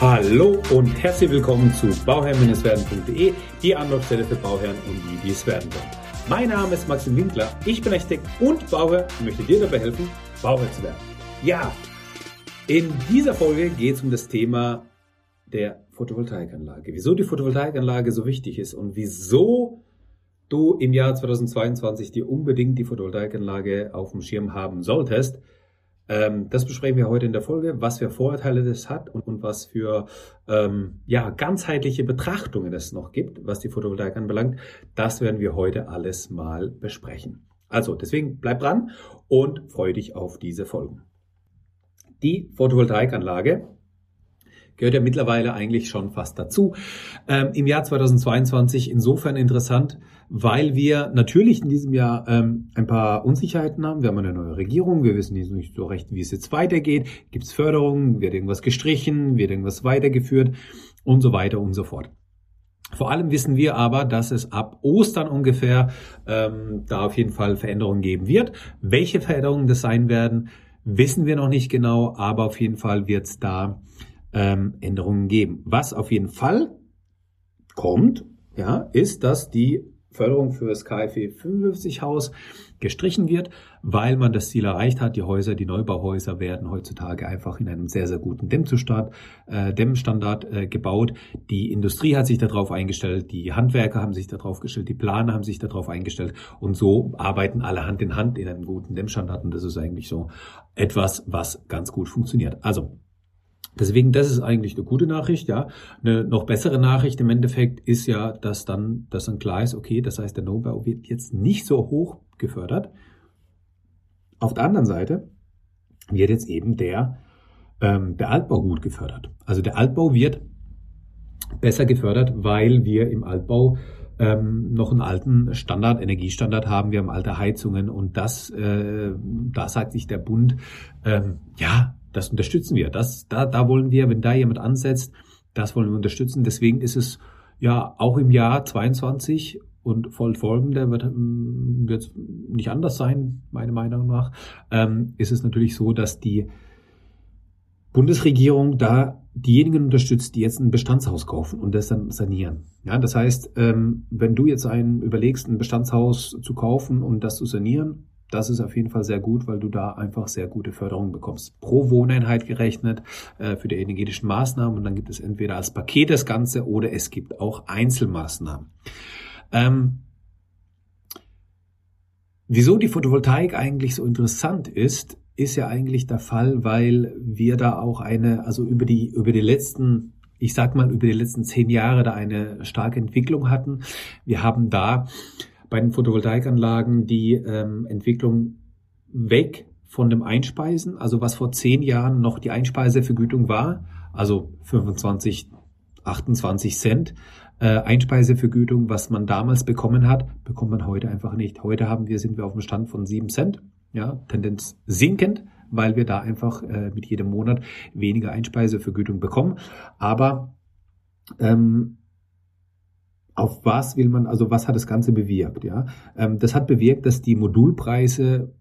Hallo und herzlich willkommen zu bauherr-werden.de, die Anlaufstelle für Bauherren und die, die es werden wollen. Mein Name ist Maxim Winkler, ich bin Architekt und Bauherr und möchte dir dabei helfen, Bauherr zu werden. Ja, in dieser Folge geht es um das Thema der Photovoltaikanlage. Wieso die Photovoltaikanlage so wichtig ist und wieso du im Jahr 2022 dir unbedingt die Photovoltaikanlage auf dem Schirm haben solltest. Ähm, das besprechen wir heute in der Folge, was für Vorteile das hat und, und was für ähm, ja, ganzheitliche Betrachtungen es noch gibt, was die Photovoltaik anbelangt. Das werden wir heute alles mal besprechen. Also deswegen bleib dran und freue dich auf diese Folgen. Die Photovoltaikanlage gehört ja mittlerweile eigentlich schon fast dazu. Ähm, Im Jahr 2022 insofern interessant, weil wir natürlich in diesem Jahr ähm, ein paar Unsicherheiten haben. Wir haben eine neue Regierung, wir wissen nicht so recht, wie es jetzt weitergeht. Gibt es Förderungen, wird irgendwas gestrichen, wird irgendwas weitergeführt und so weiter und so fort. Vor allem wissen wir aber, dass es ab Ostern ungefähr ähm, da auf jeden Fall Veränderungen geben wird. Welche Veränderungen das sein werden, wissen wir noch nicht genau, aber auf jeden Fall wird es da ähm, Änderungen geben. Was auf jeden Fall kommt, ja, ist, dass die Förderung für das KfW 55 Haus gestrichen wird, weil man das Ziel erreicht hat. Die Häuser, die Neubauhäuser werden heutzutage einfach in einem sehr, sehr guten Dämmzustand, äh, Dämmstandard äh, gebaut. Die Industrie hat sich darauf eingestellt, die Handwerker haben sich darauf gestellt, die Planer haben sich darauf eingestellt und so arbeiten alle Hand in Hand in einem guten Dämmstandard und das ist eigentlich so etwas, was ganz gut funktioniert. Also Deswegen, das ist eigentlich eine gute Nachricht, ja. Eine noch bessere Nachricht im Endeffekt ist ja, dass dann, dass dann klar ist, okay, das heißt, der No-Bau wird jetzt nicht so hoch gefördert. Auf der anderen Seite wird jetzt eben der, ähm, der Altbau gut gefördert. Also der Altbau wird besser gefördert, weil wir im Altbau ähm, noch einen alten Standard, Energiestandard haben. Wir haben alte Heizungen und das, äh, da sagt sich der Bund, ähm, ja, das unterstützen wir. Das, da, da wollen wir, wenn da jemand ansetzt, das wollen wir unterstützen. Deswegen ist es ja auch im Jahr 22 und voll folgende wird, ähm, wird nicht anders sein, meiner Meinung nach, ähm, ist es natürlich so, dass die Bundesregierung da diejenigen unterstützt, die jetzt ein Bestandshaus kaufen und das dann sanieren. Ja, das heißt, ähm, wenn du jetzt einen überlegst, ein Bestandshaus zu kaufen und das zu sanieren, das ist auf jeden Fall sehr gut, weil du da einfach sehr gute Förderung bekommst. Pro Wohneinheit gerechnet äh, für die energetischen Maßnahmen und dann gibt es entweder als Paket das Ganze oder es gibt auch Einzelmaßnahmen. Ähm, wieso die Photovoltaik eigentlich so interessant ist, ist ja eigentlich der Fall, weil wir da auch eine, also über die, über die letzten ich sag mal, über die letzten zehn Jahre da eine starke Entwicklung hatten. Wir haben da bei den Photovoltaikanlagen die ähm, Entwicklung weg von dem Einspeisen, also was vor zehn Jahren noch die Einspeisevergütung war, also 25, 28 Cent äh, Einspeisevergütung, was man damals bekommen hat, bekommt man heute einfach nicht. Heute haben wir, sind wir auf dem Stand von sieben Cent, ja, Tendenz sinkend, weil wir da einfach äh, mit jedem Monat weniger Einspeisevergütung bekommen. Aber ähm, auf was will man, also was hat das Ganze bewirkt? Ja, ähm, das hat bewirkt, dass die Modulpreise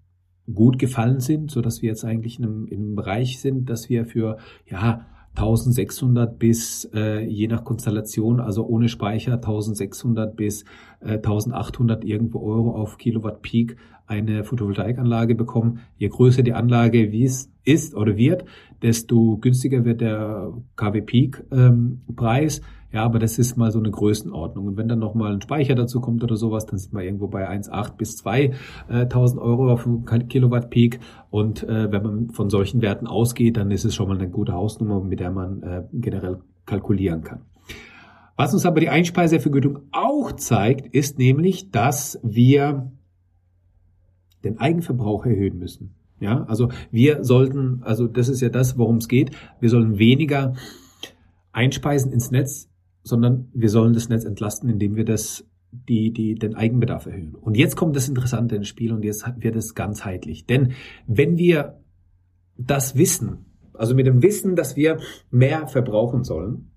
gut gefallen sind, so dass wir jetzt eigentlich in einem, in einem Bereich sind, dass wir für ja 1600 bis äh, je nach Konstellation, also ohne Speicher 1600 bis äh, 1800 irgendwo Euro auf Kilowatt Peak eine Photovoltaikanlage bekommen. Je größer die Anlage ist oder wird, desto günstiger wird der KW Peak ähm, Preis. Ja, aber das ist mal so eine Größenordnung. Und wenn dann nochmal ein Speicher dazu kommt oder sowas, dann sind wir irgendwo bei 1,8 bis 2.000 äh, Euro auf Kilowatt Peak. Und äh, wenn man von solchen Werten ausgeht, dann ist es schon mal eine gute Hausnummer, mit der man äh, generell kalkulieren kann. Was uns aber die Einspeisevergütung auch zeigt, ist nämlich, dass wir den Eigenverbrauch erhöhen müssen. Ja, also wir sollten, also das ist ja das, worum es geht. Wir sollen weniger einspeisen ins Netz, sondern wir sollen das Netz entlasten, indem wir das die, die, den Eigenbedarf erhöhen. Und jetzt kommt das Interessante ins Spiel und jetzt wird es ganzheitlich. Denn wenn wir das wissen, also mit dem Wissen, dass wir mehr verbrauchen sollen,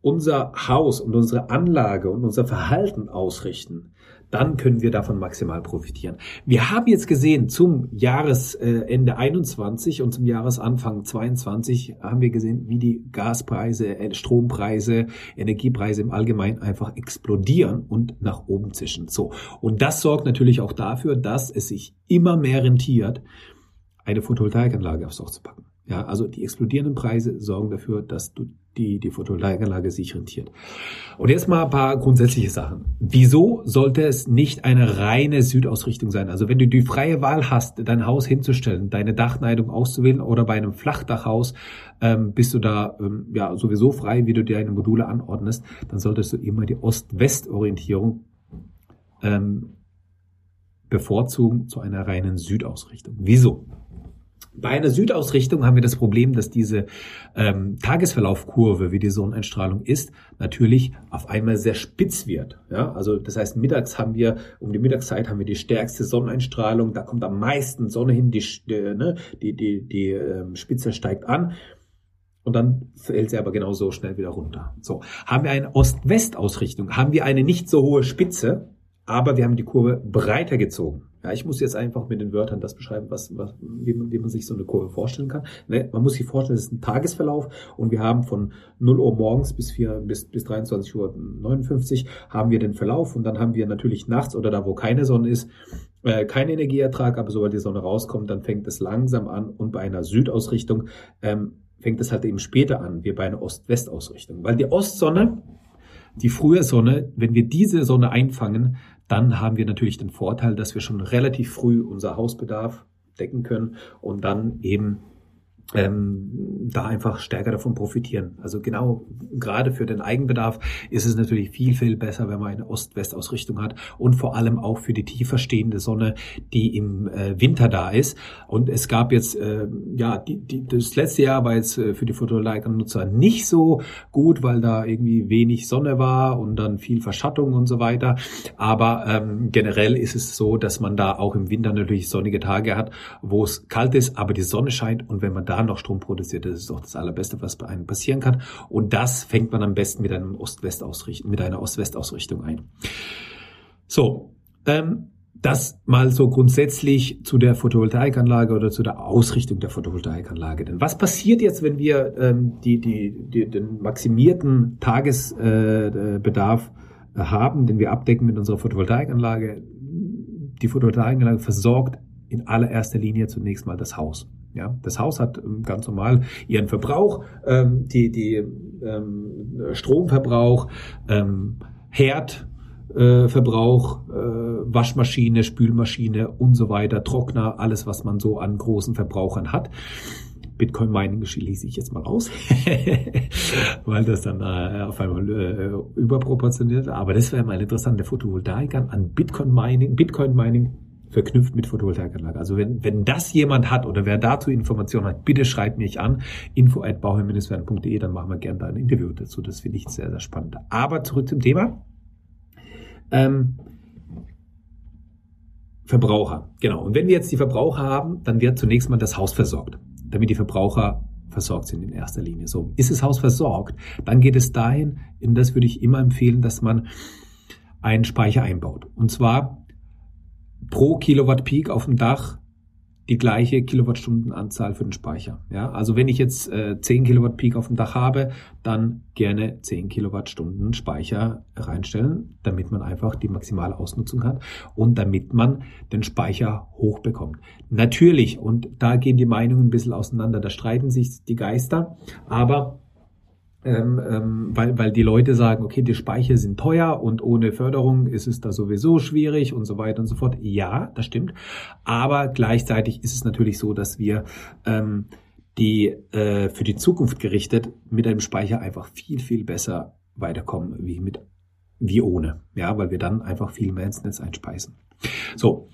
unser Haus und unsere Anlage und unser Verhalten ausrichten, dann können wir davon maximal profitieren. Wir haben jetzt gesehen, zum Jahresende 21 und zum Jahresanfang 22 haben wir gesehen, wie die Gaspreise, äh, Strompreise, Energiepreise im Allgemeinen einfach explodieren und nach oben zischen. So. Und das sorgt natürlich auch dafür, dass es sich immer mehr rentiert, eine Photovoltaikanlage aufs Dach zu packen. Ja, also die explodierenden Preise sorgen dafür, dass du die, die Photovoltaikanlage sich rentiert. Und jetzt mal ein paar grundsätzliche Sachen. Wieso sollte es nicht eine reine Südausrichtung sein? Also wenn du die freie Wahl hast, dein Haus hinzustellen, deine Dachneigung auszuwählen oder bei einem Flachdachhaus ähm, bist du da ähm, ja sowieso frei, wie du deine Module anordnest, dann solltest du immer die Ost-West-Orientierung ähm, bevorzugen zu einer reinen Südausrichtung. Wieso? Bei einer Südausrichtung haben wir das Problem, dass diese ähm, Tagesverlaufkurve, wie die Sonneneinstrahlung ist, natürlich auf einmal sehr spitz wird. Ja? Also das heißt, mittags haben wir, um die Mittagszeit haben wir die stärkste Sonneneinstrahlung, da kommt am meisten Sonne hin, die, äh, ne, die, die, die ähm, Spitze steigt an und dann fällt sie aber genauso schnell wieder runter. So, haben wir eine Ost-West-Ausrichtung, haben wir eine nicht so hohe Spitze, aber wir haben die Kurve breiter gezogen. Ja, ich muss jetzt einfach mit den Wörtern das beschreiben, was, was wie, man, wie man sich so eine Kurve vorstellen kann. Ne, man muss sich vorstellen, es ist ein Tagesverlauf und wir haben von 0 Uhr morgens bis 4, bis, bis 23 Uhr 59 haben wir den Verlauf und dann haben wir natürlich nachts oder da, wo keine Sonne ist, äh, kein Energieertrag, aber sobald die Sonne rauskommt, dann fängt es langsam an und bei einer Südausrichtung ähm, fängt es halt eben später an, wie bei einer Ost-West-Ausrichtung. Weil die Ostsonne, die frühe Sonne, wenn wir diese Sonne einfangen, dann haben wir natürlich den Vorteil, dass wir schon relativ früh unser Hausbedarf decken können und dann eben ähm, da einfach stärker davon profitieren. Also genau gerade für den Eigenbedarf ist es natürlich viel, viel besser, wenn man eine Ost-West-Ausrichtung hat und vor allem auch für die tiefer stehende Sonne, die im äh, Winter da ist. Und es gab jetzt, äh, ja, die, die, das letzte Jahr war jetzt äh, für die Photovoltaik-Nutzer nicht so gut, weil da irgendwie wenig Sonne war und dann viel Verschattung und so weiter. Aber ähm, generell ist es so, dass man da auch im Winter natürlich sonnige Tage hat, wo es kalt ist, aber die Sonne scheint und wenn man da noch Strom produziert, das ist doch das Allerbeste, was bei einem passieren kann. Und das fängt man am besten mit einem Ost-West-Ausrichtung, mit einer Ost-West-Ausrichtung ein. So, ähm, das mal so grundsätzlich zu der Photovoltaikanlage oder zu der Ausrichtung der Photovoltaikanlage. Denn was passiert jetzt, wenn wir ähm, die, die, die, den maximierten Tagesbedarf äh, haben, den wir abdecken mit unserer Photovoltaikanlage? Die Photovoltaikanlage versorgt in allererster Linie zunächst mal das Haus. Ja, das Haus hat ähm, ganz normal ihren Verbrauch, ähm, die, die ähm, Stromverbrauch, ähm, Herdverbrauch, äh, äh, Waschmaschine, Spülmaschine und so weiter, Trockner, alles, was man so an großen Verbrauchern hat. Bitcoin Mining schließe ich jetzt mal aus, weil das dann äh, auf einmal äh, überproportioniert. Aber das wäre mal interessant, der Photovoltaik an Bitcoin Mining, Bitcoin Mining verknüpft mit Photovoltaikanlage. Also wenn, wenn das jemand hat oder wer dazu Informationen hat, bitte schreibt mich an, info at bauherr-werden.de, dann machen wir gerne da ein Interview dazu. Das finde ich sehr, sehr spannend. Aber zurück zum Thema. Ähm, Verbraucher, genau. Und wenn wir jetzt die Verbraucher haben, dann wird zunächst mal das Haus versorgt, damit die Verbraucher versorgt sind in erster Linie. So, ist das Haus versorgt, dann geht es dahin, und das würde ich immer empfehlen, dass man einen Speicher einbaut. Und zwar pro Kilowatt Peak auf dem Dach die gleiche Kilowattstundenanzahl für den Speicher. Ja, also wenn ich jetzt äh, 10 Kilowatt Peak auf dem Dach habe, dann gerne 10 Kilowattstunden Speicher reinstellen, damit man einfach die maximale Ausnutzung hat und damit man den Speicher hochbekommt. Natürlich, und da gehen die Meinungen ein bisschen auseinander, da streiten sich die Geister, aber ähm, ähm, weil, weil die Leute sagen, okay, die Speicher sind teuer und ohne Förderung ist es da sowieso schwierig und so weiter und so fort. Ja, das stimmt. Aber gleichzeitig ist es natürlich so, dass wir ähm, die äh, für die Zukunft gerichtet mit einem Speicher einfach viel, viel besser weiterkommen wie mit wie ohne. Ja, weil wir dann einfach viel mehr ins Netz einspeisen. So.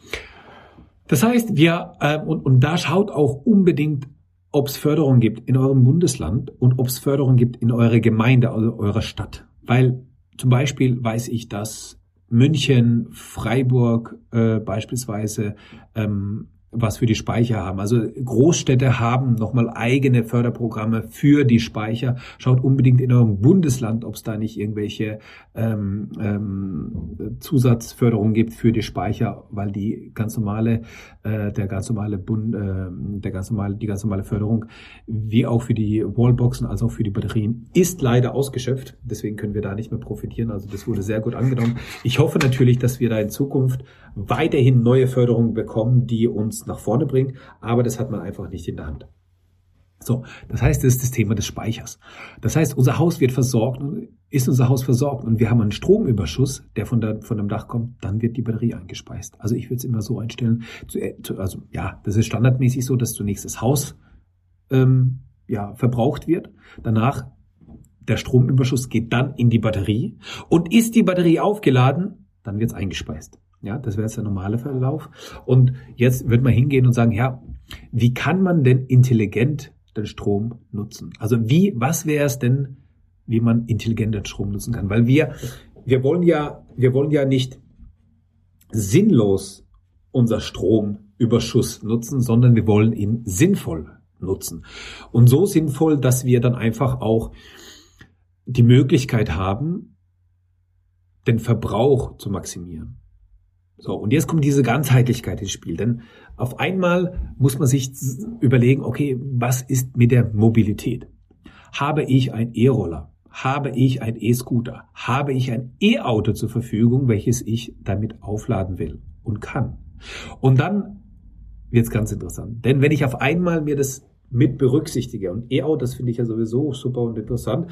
Das heißt, wir, äh, und, und da schaut auch unbedingt ob es Förderung gibt in eurem Bundesland und ob es Förderung gibt in eurer Gemeinde, also eurer Stadt. Weil zum Beispiel weiß ich, dass München, Freiburg äh, beispielsweise ähm, was für die Speicher haben. Also Großstädte haben nochmal eigene Förderprogramme für die Speicher. Schaut unbedingt in eurem Bundesland, ob es da nicht irgendwelche ähm, ähm, Zusatzförderung gibt für die Speicher, weil die ganz normale, äh, der ganz normale Bund, äh, der ganz normale, die ganz normale Förderung, wie auch für die Wallboxen als auch für die Batterien, ist leider ausgeschöpft. Deswegen können wir da nicht mehr profitieren. Also das wurde sehr gut angenommen. Ich hoffe natürlich, dass wir da in Zukunft weiterhin neue Förderungen bekommen, die uns nach vorne bringen, aber das hat man einfach nicht in der Hand. So, das heißt, das ist das Thema des Speichers. Das heißt, unser Haus wird versorgt, ist unser Haus versorgt und wir haben einen Stromüberschuss, der von, der, von dem Dach kommt, dann wird die Batterie eingespeist. Also ich würde es immer so einstellen, äh, also ja, das ist standardmäßig so, dass zunächst das Haus ähm, ja, verbraucht wird, danach der Stromüberschuss geht dann in die Batterie und ist die Batterie aufgeladen, dann wird es eingespeist. Ja, das wäre jetzt der normale Verlauf. Und jetzt wird man hingehen und sagen, ja, wie kann man denn intelligent den Strom nutzen? Also wie, was wäre es denn, wie man intelligent den Strom nutzen kann? Weil wir, wir wollen ja, wir wollen ja nicht sinnlos unser Stromüberschuss nutzen, sondern wir wollen ihn sinnvoll nutzen. Und so sinnvoll, dass wir dann einfach auch die Möglichkeit haben, den Verbrauch zu maximieren. So, und jetzt kommt diese Ganzheitlichkeit ins Spiel. Denn auf einmal muss man sich überlegen, okay, was ist mit der Mobilität? Habe ich ein E-Roller? Habe ich ein E-Scooter? Habe ich ein E-Auto zur Verfügung, welches ich damit aufladen will und kann? Und dann wird es ganz interessant. Denn wenn ich auf einmal mir das mit berücksichtige, und E-Autos finde ich ja sowieso super und interessant,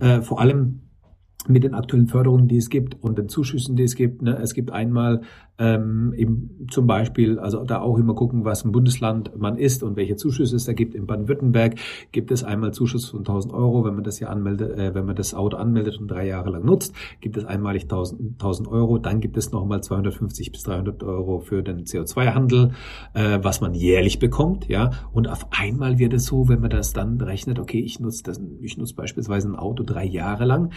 äh, vor allem mit den aktuellen Förderungen, die es gibt und den Zuschüssen, die es gibt. Ne? Es gibt einmal ähm, im, zum Beispiel, also da auch immer gucken, was ein Bundesland man ist und welche Zuschüsse es da gibt. In Baden-Württemberg gibt es einmal Zuschuss von 1000 Euro, wenn man das ja anmeldet, äh, wenn man das Auto anmeldet und drei Jahre lang nutzt, gibt es einmalig 1000, 1000 Euro. Dann gibt es nochmal 250 bis 300 Euro für den CO2-Handel, äh, was man jährlich bekommt, ja. Und auf einmal wird es so, wenn man das dann rechnet, okay, ich nutze das, ich nutze beispielsweise ein Auto drei Jahre lang.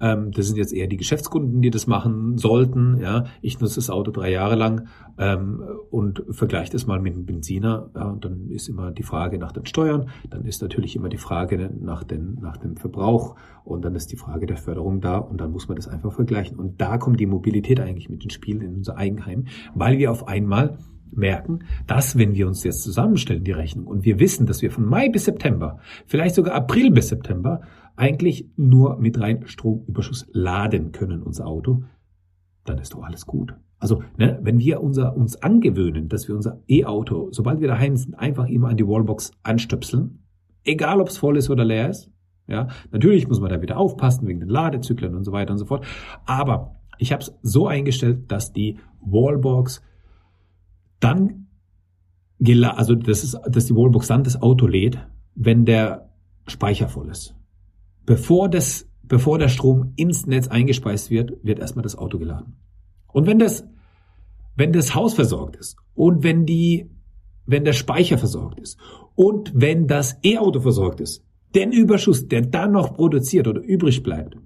Ähm, das sind jetzt eher die Geschäftskunden, die das machen sollten, ja. Ich nutze das Auto drei Jahre lang ähm, und vergleicht es mal mit einem Benziner. Ja, und dann ist immer die Frage nach den Steuern, dann ist natürlich immer die Frage nach, den, nach dem Verbrauch und dann ist die Frage der Förderung da und dann muss man das einfach vergleichen. Und da kommt die Mobilität eigentlich mit ins Spiel in unser Eigenheim, weil wir auf einmal merken, dass wenn wir uns jetzt zusammenstellen, die Rechnung, und wir wissen, dass wir von Mai bis September, vielleicht sogar April bis September, eigentlich nur mit rein Stromüberschuss laden können, unser Auto, dann ist doch alles gut. Also, ne, wenn wir unser, uns angewöhnen, dass wir unser E-Auto, sobald wir daheim sind, einfach immer an die Wallbox anstöpseln, egal ob es voll ist oder leer ist, ja, natürlich muss man da wieder aufpassen wegen den Ladezyklen und so weiter und so fort. Aber ich habe es so eingestellt, dass die Wallbox dann, also das ist, dass die Wallbox dann das Auto lädt, wenn der Speicher voll ist. Bevor das, bevor der Strom ins Netz eingespeist wird, wird erstmal das Auto geladen. Und wenn das, wenn das Haus versorgt ist und wenn die, wenn der Speicher versorgt ist und wenn das E-Auto versorgt ist, den Überschuss, der dann noch produziert oder übrig bleibt,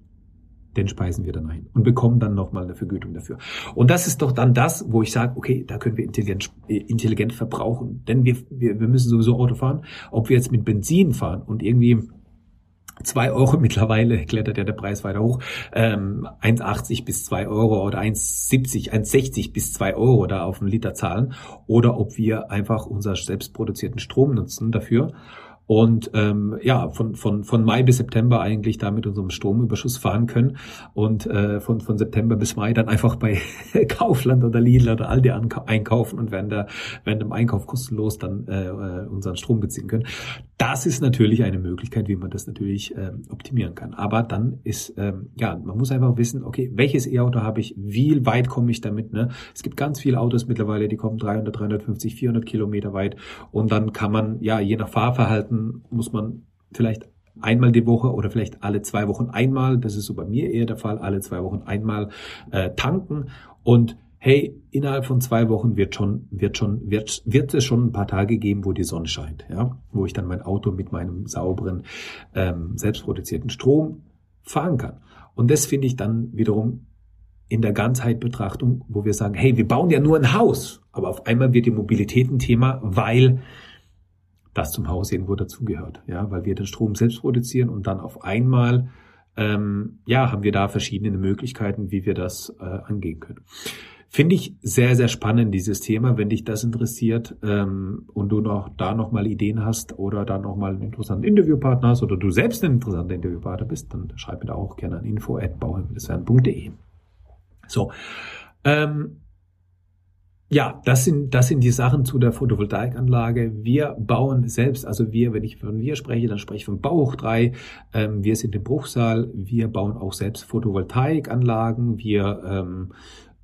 den speisen wir dann ein und bekommen dann nochmal eine Vergütung dafür. Und das ist doch dann das, wo ich sage, okay, da können wir intelligent, intelligent verbrauchen. Denn wir, wir, wir müssen sowieso Auto fahren. Ob wir jetzt mit Benzin fahren und irgendwie zwei Euro mittlerweile klettert ja der Preis weiter hoch. Ähm, 1,80 bis zwei Euro oder 1,70, 1,60 bis zwei Euro da auf einen Liter zahlen. Oder ob wir einfach unser selbstproduzierten Strom nutzen dafür und ähm, ja, von, von, von Mai bis September eigentlich da mit unserem Stromüberschuss fahren können und äh, von, von September bis Mai dann einfach bei Kaufland oder Lidl oder Aldi einkaufen und während, der, während dem Einkauf kostenlos dann äh, äh, unseren Strom beziehen können. Das ist natürlich eine Möglichkeit, wie man das natürlich äh, optimieren kann. Aber dann ist, ähm, ja, man muss einfach wissen, okay, welches E-Auto habe ich, wie weit komme ich damit. Ne? Es gibt ganz viele Autos mittlerweile, die kommen 300, 350, 400 Kilometer weit und dann kann man, ja, je nach Fahrverhalten muss man vielleicht einmal die Woche oder vielleicht alle zwei Wochen einmal, das ist so bei mir eher der Fall, alle zwei Wochen einmal äh, tanken und hey, innerhalb von zwei Wochen wird schon, wird schon, wird, wird es schon ein paar Tage geben, wo die Sonne scheint, ja, wo ich dann mein Auto mit meinem sauberen, ähm, selbstproduzierten Strom fahren kann. Und das finde ich dann wiederum in der Ganzheitbetrachtung, wo wir sagen, hey, wir bauen ja nur ein Haus, aber auf einmal wird die Mobilität ein Thema, weil das zum Haus irgendwo dazugehört, ja, weil wir den Strom selbst produzieren und dann auf einmal ähm, ja haben wir da verschiedene Möglichkeiten, wie wir das äh, angehen können. Finde ich sehr, sehr spannend, dieses Thema. Wenn dich das interessiert ähm, und du noch da nochmal Ideen hast oder da nochmal einen interessanten Interviewpartner hast oder du selbst ein interessanter Interviewpartner bist, dann schreib mir da auch gerne an info.bauherrn.de. So. Ähm, ja, das sind, das sind die Sachen zu der Photovoltaikanlage. Wir bauen selbst, also wir, wenn ich von wir spreche, dann spreche ich von Bauhoch 3. Ähm, wir sind im Bruchsal. Wir bauen auch selbst Photovoltaikanlagen. Wir ähm,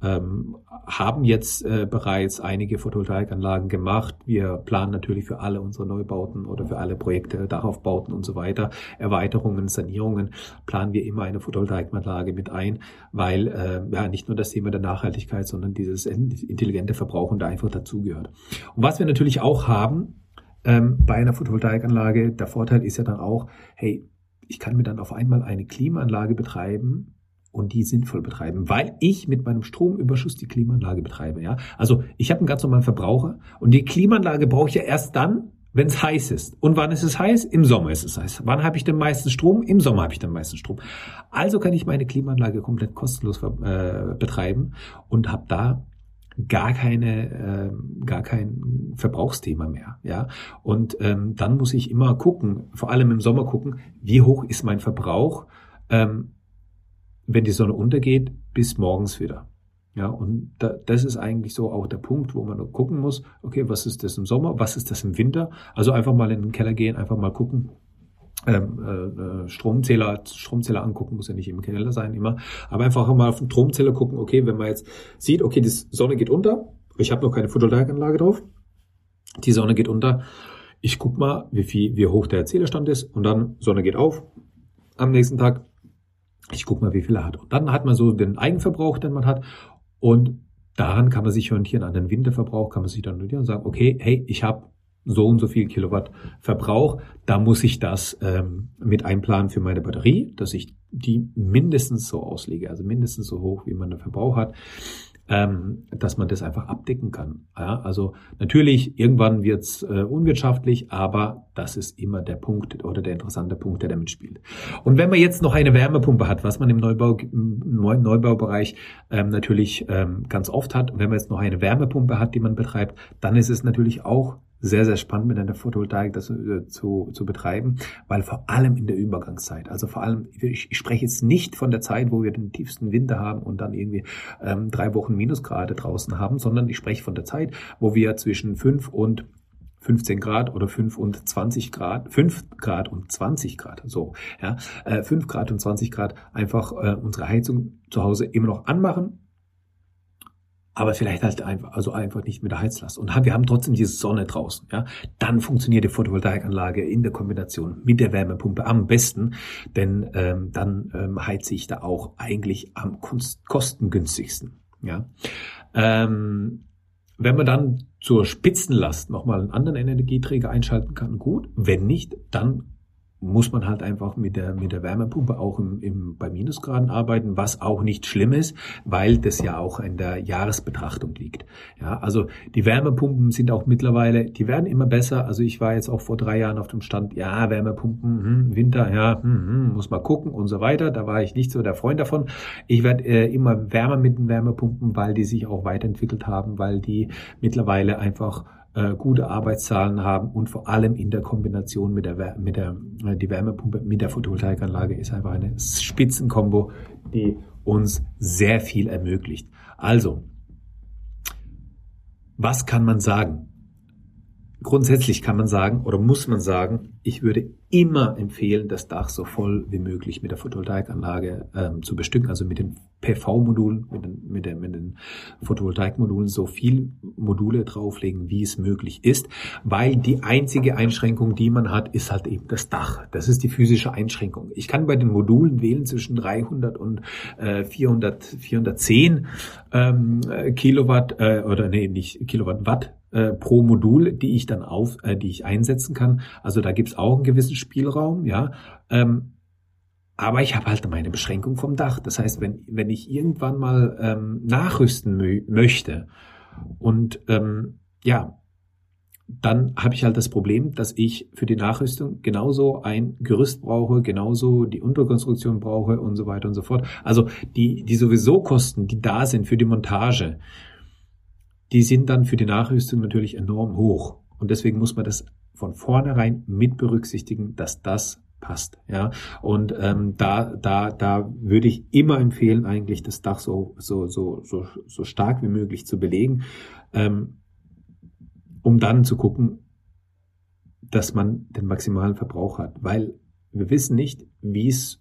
ähm, haben jetzt äh, bereits einige Photovoltaikanlagen gemacht. Wir planen natürlich für alle unsere Neubauten oder für alle Projekte, Dachaufbauten und so weiter, Erweiterungen, Sanierungen, planen wir immer eine Photovoltaikanlage mit ein, weil äh, ja nicht nur das Thema der Nachhaltigkeit, sondern dieses intelligente Verbrauchen da einfach dazugehört. Und was wir natürlich auch haben ähm, bei einer Photovoltaikanlage, der Vorteil ist ja dann auch, hey, ich kann mir dann auf einmal eine Klimaanlage betreiben, und die sinnvoll betreiben, weil ich mit meinem Stromüberschuss die Klimaanlage betreibe. Ja, also ich habe einen ganz normalen Verbraucher und die Klimaanlage brauche ich ja erst dann, wenn es heiß ist. Und wann ist es heiß? Im Sommer ist es heiß. Wann habe ich den meisten Strom? Im Sommer habe ich den meisten Strom. Also kann ich meine Klimaanlage komplett kostenlos äh, betreiben und habe da gar keine, äh, gar kein Verbrauchsthema mehr, ja. Und ähm, dann muss ich immer gucken, vor allem im Sommer gucken, wie hoch ist mein Verbrauch ähm, wenn die Sonne untergeht, bis morgens wieder. Ja, und da, das ist eigentlich so auch der Punkt, wo man gucken muss, okay, was ist das im Sommer, was ist das im Winter? Also einfach mal in den Keller gehen, einfach mal gucken, ähm, äh, Stromzähler, Stromzähler angucken, muss ja nicht im Keller sein immer, aber einfach mal auf den Stromzähler gucken, okay, wenn man jetzt sieht, okay, die Sonne geht unter, ich habe noch keine Photovoltaikanlage drauf, die Sonne geht unter, ich guck mal, wie viel, wie hoch der Zählerstand ist und dann Sonne geht auf, am nächsten Tag ich gucke mal, wie viel er hat. Und dann hat man so den Eigenverbrauch, den man hat. Und daran kann man sich orientieren, an den Winterverbrauch kann man sich dann orientieren und sagen, okay, hey, ich habe so und so viel Kilowatt Verbrauch, da muss ich das ähm, mit einplanen für meine Batterie, dass ich die mindestens so auslege, also mindestens so hoch, wie man den Verbrauch hat ähm, dass man das einfach abdecken kann. Ja, also natürlich, irgendwann wird's äh, unwirtschaftlich, aber das ist immer der Punkt oder der interessante Punkt, der damit spielt. Und wenn man jetzt noch eine Wärmepumpe hat, was man im Neubau, im Neubaubereich ähm, natürlich ähm, ganz oft hat, wenn man jetzt noch eine Wärmepumpe hat, die man betreibt, dann ist es natürlich auch sehr, sehr spannend mit einer Photovoltaik das äh, zu, zu betreiben, weil vor allem in der Übergangszeit, also vor allem, ich, ich spreche jetzt nicht von der Zeit, wo wir den tiefsten Winter haben und dann irgendwie ähm, drei Wochen Minusgrade draußen haben, sondern ich spreche von der Zeit, wo wir zwischen fünf und 15 Grad oder 5 und 20 Grad, 5 Grad und 20 Grad, so, ja, äh, 5 Grad und 20 Grad einfach äh, unsere Heizung zu Hause immer noch anmachen, aber vielleicht halt einfach, also einfach nicht mit der Heizlast. Und wir haben trotzdem diese Sonne draußen, ja. Dann funktioniert die Photovoltaikanlage in der Kombination mit der Wärmepumpe am besten, denn ähm, dann ähm, heize ich da auch eigentlich am kostengünstigsten, ja. Ähm, wenn man dann zur Spitzenlast nochmal einen anderen Energieträger einschalten kann, gut. Wenn nicht, dann muss man halt einfach mit der, mit der Wärmepumpe auch im, im, bei Minusgraden arbeiten, was auch nicht schlimm ist, weil das ja auch in der Jahresbetrachtung liegt. Ja, also die Wärmepumpen sind auch mittlerweile, die werden immer besser. Also ich war jetzt auch vor drei Jahren auf dem Stand, ja, Wärmepumpen, hm, Winter, ja, hm, hm, muss mal gucken und so weiter. Da war ich nicht so der Freund davon. Ich werde äh, immer wärmer mit den Wärmepumpen, weil die sich auch weiterentwickelt haben, weil die mittlerweile einfach äh, gute Arbeitszahlen haben und vor allem in der Kombination mit der, mit der äh, die Wärmepumpe mit der Photovoltaikanlage ist einfach eine Spitzenkombo, die uns sehr viel ermöglicht. Also, was kann man sagen? Grundsätzlich kann man sagen oder muss man sagen, ich würde immer empfehlen, das Dach so voll wie möglich mit der Photovoltaikanlage ähm, zu bestücken, also mit den PV-Modulen, mit den, mit, den, mit den Photovoltaikmodulen so viel Module drauflegen, wie es möglich ist, weil die einzige Einschränkung, die man hat, ist halt eben das Dach. Das ist die physische Einschränkung. Ich kann bei den Modulen wählen zwischen 300 und äh, 400, 410 ähm, Kilowatt äh, oder nee, nicht Kilowatt, Watt äh, pro Modul, die ich dann auf, äh, die ich einsetzen kann. Also da gibt's auch einen gewissen Spielraum, ja. Ähm, aber ich habe halt meine Beschränkung vom Dach. Das heißt, wenn, wenn ich irgendwann mal ähm, nachrüsten mö möchte und ähm, ja, dann habe ich halt das Problem, dass ich für die Nachrüstung genauso ein Gerüst brauche, genauso die Unterkonstruktion brauche und so weiter und so fort. Also die, die sowieso Kosten, die da sind für die Montage, die sind dann für die Nachrüstung natürlich enorm hoch. Und deswegen muss man das von vornherein mit berücksichtigen, dass das passt. Ja, und ähm, da, da, da würde ich immer empfehlen, eigentlich das Dach so, so, so, so, so stark wie möglich zu belegen. Ähm, um dann zu gucken, dass man den maximalen Verbrauch hat, weil wir wissen nicht, wie es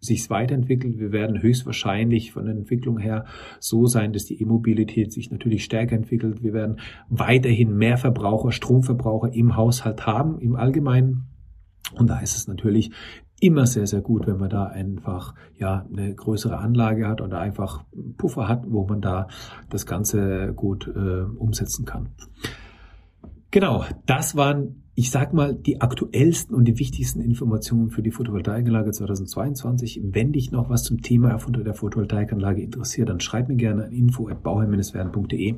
sich weiterentwickelt. Wir werden höchstwahrscheinlich von der Entwicklung her so sein, dass die E-Mobilität sich natürlich stärker entwickelt. Wir werden weiterhin mehr Verbraucher, Stromverbraucher im Haushalt haben, im Allgemeinen. Und da ist es natürlich immer sehr, sehr gut, wenn man da einfach ja eine größere Anlage hat oder einfach Puffer hat, wo man da das Ganze gut äh, umsetzen kann. Genau, das waren, ich sag mal, die aktuellsten und die wichtigsten Informationen für die Photovoltaikanlage 2022. Wenn dich noch was zum Thema Erfunder der Photovoltaikanlage interessiert, dann schreib mir gerne an info@bauherr-werden.de.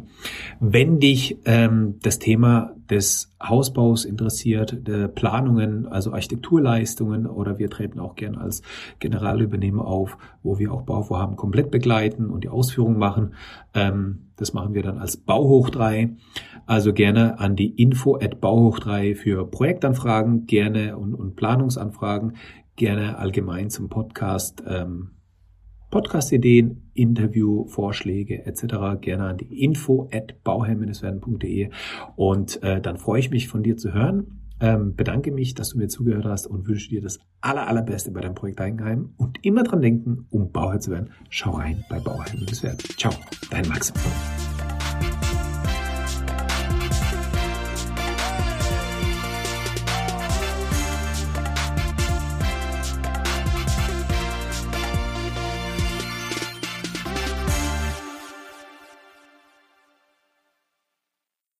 Wenn dich ähm, das Thema des Hausbaus interessiert, der Planungen, also Architekturleistungen oder wir treten auch gerne als Generalübernehmer auf, wo wir auch Bauvorhaben komplett begleiten und die Ausführung machen. Ähm, das machen wir dann als Bauhoch 3. Also gerne an die info at Bauhoch 3 für Projektanfragen, gerne und, und Planungsanfragen, gerne allgemein zum Podcast. Ähm, Podcast-Ideen, Interview, Vorschläge etc. gerne an die info at bauherr-werden.de und äh, dann freue ich mich von dir zu hören. Ähm, bedanke mich, dass du mir zugehört hast und wünsche dir das aller, allerbeste bei deinem Projekt Eigenheim und immer dran denken, um Bauherr zu werden, schau rein bei Bauherr-werden. Ciao, dein Max.